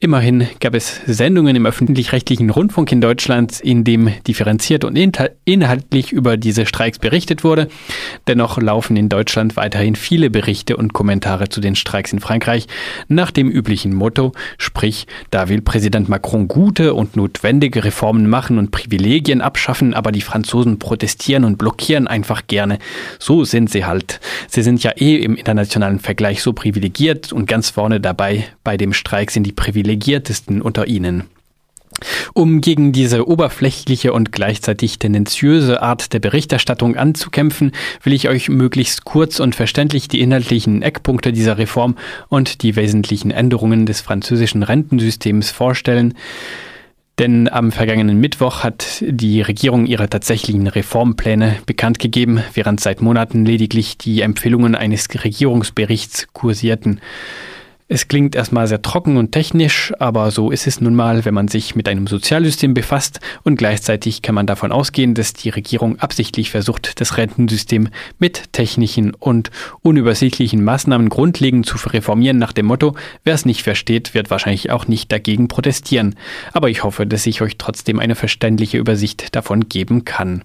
Immerhin gab es Sendungen im öffentlich-rechtlichen Rundfunk in Deutschland, in dem differenziert und inhaltlich über diese Streiks berichtet wurde. Dennoch laufen in Deutschland weiterhin viele Berichte und Kommentare zu den Streiks in Frankreich nach dem üblichen Motto, sprich, da will Präsident Macron gute und notwendige Reformen machen und Privilegien abschaffen, aber die Franzosen protestieren und blockieren einfach gerne. So sind sie halt. Sie sind ja eh im internationalen Vergleich so privilegiert und ganz vorne dabei bei dem Streik sind die Privilegien privilegiertesten unter ihnen. Um gegen diese oberflächliche und gleichzeitig tendenziöse Art der Berichterstattung anzukämpfen, will ich euch möglichst kurz und verständlich die inhaltlichen Eckpunkte dieser Reform und die wesentlichen Änderungen des französischen Rentensystems vorstellen. Denn am vergangenen Mittwoch hat die Regierung ihre tatsächlichen Reformpläne bekannt gegeben, während seit Monaten lediglich die Empfehlungen eines Regierungsberichts kursierten. Es klingt erstmal sehr trocken und technisch, aber so ist es nun mal, wenn man sich mit einem Sozialsystem befasst und gleichzeitig kann man davon ausgehen, dass die Regierung absichtlich versucht, das Rentensystem mit technischen und unübersichtlichen Maßnahmen grundlegend zu reformieren nach dem Motto, wer es nicht versteht, wird wahrscheinlich auch nicht dagegen protestieren. Aber ich hoffe, dass ich euch trotzdem eine verständliche Übersicht davon geben kann.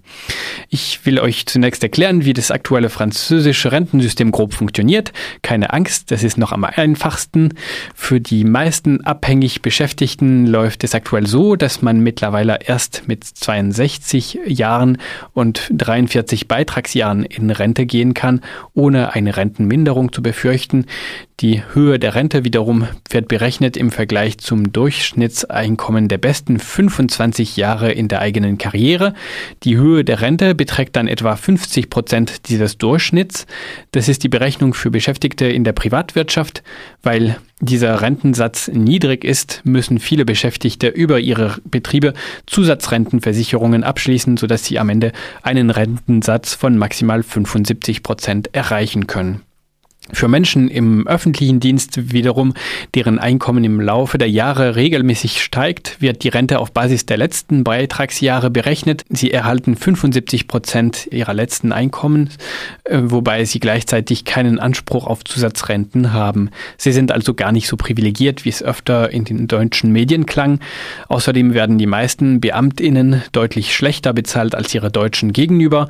Ich will euch zunächst erklären, wie das aktuelle französische Rentensystem grob funktioniert. Keine Angst, das ist noch am einfachsten Kosten. Für die meisten abhängig Beschäftigten läuft es aktuell so, dass man mittlerweile erst mit 62 Jahren und 43 Beitragsjahren in Rente gehen kann, ohne eine Rentenminderung zu befürchten. Die Höhe der Rente wiederum wird berechnet im Vergleich zum Durchschnittseinkommen der besten 25 Jahre in der eigenen Karriere. Die Höhe der Rente beträgt dann etwa 50 Prozent dieses Durchschnitts. Das ist die Berechnung für Beschäftigte in der Privatwirtschaft. Weil dieser Rentensatz niedrig ist, müssen viele Beschäftigte über ihre Betriebe Zusatzrentenversicherungen abschließen, sodass sie am Ende einen Rentensatz von maximal 75 Prozent erreichen können. Für Menschen im öffentlichen Dienst wiederum, deren Einkommen im Laufe der Jahre regelmäßig steigt, wird die Rente auf Basis der letzten Beitragsjahre berechnet. Sie erhalten 75 Prozent ihrer letzten Einkommen, äh, wobei sie gleichzeitig keinen Anspruch auf Zusatzrenten haben. Sie sind also gar nicht so privilegiert, wie es öfter in den deutschen Medien klang. Außerdem werden die meisten Beamtinnen deutlich schlechter bezahlt als ihre deutschen Gegenüber.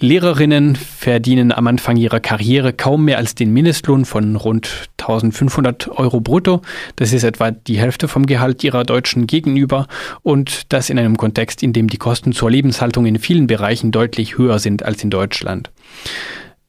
Lehrerinnen verdienen am Anfang ihrer Karriere kaum mehr als den Mindestlohn von rund 1500 Euro brutto. Das ist etwa die Hälfte vom Gehalt ihrer Deutschen gegenüber und das in einem Kontext, in dem die Kosten zur Lebenshaltung in vielen Bereichen deutlich höher sind als in Deutschland.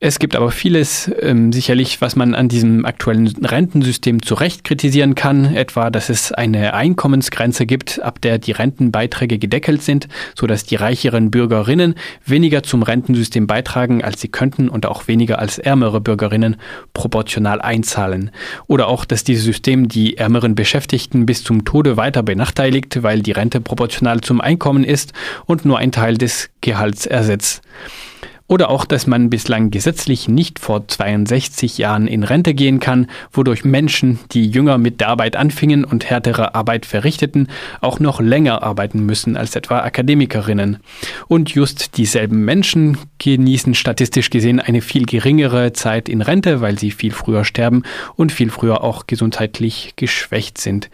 Es gibt aber vieles ähm, sicherlich, was man an diesem aktuellen Rentensystem zu Recht kritisieren kann, etwa, dass es eine Einkommensgrenze gibt, ab der die Rentenbeiträge gedeckelt sind, so dass die reicheren Bürgerinnen weniger zum Rentensystem beitragen, als sie könnten und auch weniger als ärmere Bürgerinnen proportional einzahlen. Oder auch, dass dieses System die ärmeren Beschäftigten bis zum Tode weiter benachteiligt, weil die Rente proportional zum Einkommen ist und nur ein Teil des Gehalts ersetzt. Oder auch, dass man bislang gesetzlich nicht vor 62 Jahren in Rente gehen kann, wodurch Menschen, die jünger mit der Arbeit anfingen und härtere Arbeit verrichteten, auch noch länger arbeiten müssen als etwa Akademikerinnen. Und just dieselben Menschen genießen statistisch gesehen eine viel geringere Zeit in Rente, weil sie viel früher sterben und viel früher auch gesundheitlich geschwächt sind.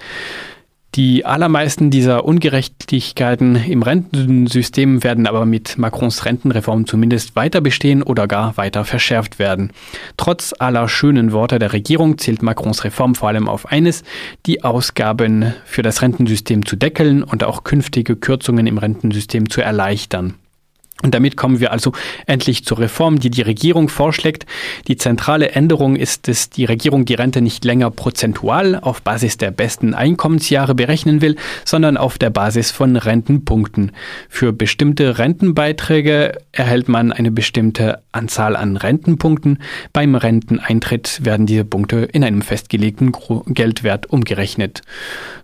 Die allermeisten dieser Ungerechtigkeiten im Rentensystem werden aber mit Macrons Rentenreform zumindest weiter bestehen oder gar weiter verschärft werden. Trotz aller schönen Worte der Regierung zählt Macrons Reform vor allem auf eines, die Ausgaben für das Rentensystem zu deckeln und auch künftige Kürzungen im Rentensystem zu erleichtern. Und damit kommen wir also endlich zur Reform, die die Regierung vorschlägt. Die zentrale Änderung ist, dass die Regierung die Rente nicht länger prozentual auf Basis der besten Einkommensjahre berechnen will, sondern auf der Basis von Rentenpunkten. Für bestimmte Rentenbeiträge erhält man eine bestimmte Anzahl an Rentenpunkten. Beim Renteneintritt werden diese Punkte in einem festgelegten Geldwert umgerechnet.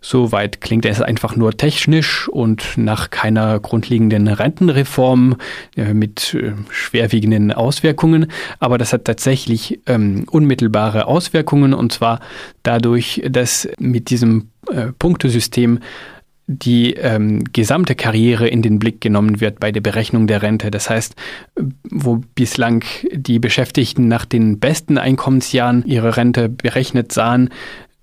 Soweit klingt es einfach nur technisch und nach keiner grundlegenden Rentenreform äh, mit äh, schwerwiegenden Auswirkungen, aber das hat tatsächlich ähm, unmittelbare Auswirkungen und zwar dadurch, dass mit diesem äh, Punktesystem die ähm, gesamte Karriere in den Blick genommen wird bei der Berechnung der Rente. Das heißt, wo bislang die Beschäftigten nach den besten Einkommensjahren ihre Rente berechnet sahen,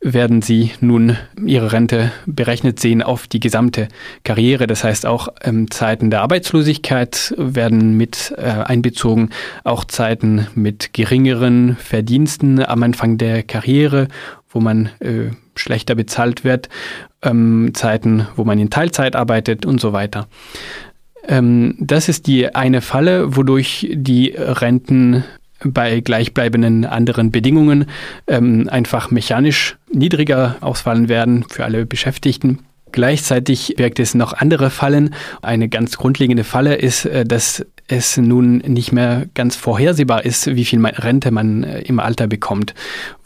werden Sie nun Ihre Rente berechnet sehen auf die gesamte Karriere. Das heißt, auch ähm, Zeiten der Arbeitslosigkeit werden mit äh, einbezogen, auch Zeiten mit geringeren Verdiensten am Anfang der Karriere, wo man äh, schlechter bezahlt wird, ähm, Zeiten, wo man in Teilzeit arbeitet und so weiter. Ähm, das ist die eine Falle, wodurch die Renten bei gleichbleibenden anderen Bedingungen ähm, einfach mechanisch niedriger ausfallen werden für alle Beschäftigten. Gleichzeitig birgt es noch andere Fallen. Eine ganz grundlegende Falle ist, äh, dass es nun nicht mehr ganz vorhersehbar ist, wie viel Rente man äh, im Alter bekommt,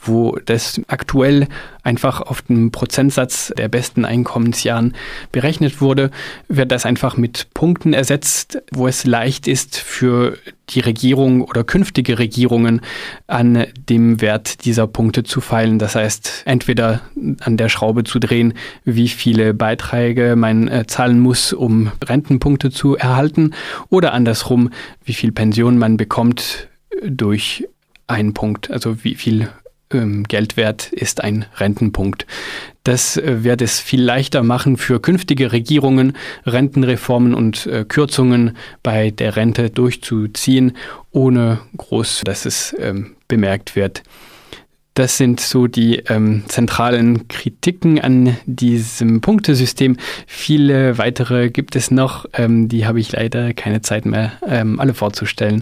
wo das aktuell einfach auf den Prozentsatz der besten Einkommensjahren berechnet wurde, wird das einfach mit Punkten ersetzt, wo es leicht ist für die Regierung oder künftige Regierungen an dem Wert dieser Punkte zu feilen. Das heißt, entweder an der Schraube zu drehen, wie viele Beiträge man äh, zahlen muss, um Rentenpunkte zu erhalten, oder andersrum, wie viel Pension man bekommt durch einen Punkt, also wie viel ähm, Geld wert ist ein Rentenpunkt. Das äh, wird es viel leichter machen für künftige Regierungen, Rentenreformen und äh, Kürzungen bei der Rente durchzuziehen, ohne groß, dass es ähm, bemerkt wird. Das sind so die ähm, zentralen Kritiken an diesem Punktesystem. Viele weitere gibt es noch, ähm, die habe ich leider keine Zeit mehr, ähm, alle vorzustellen.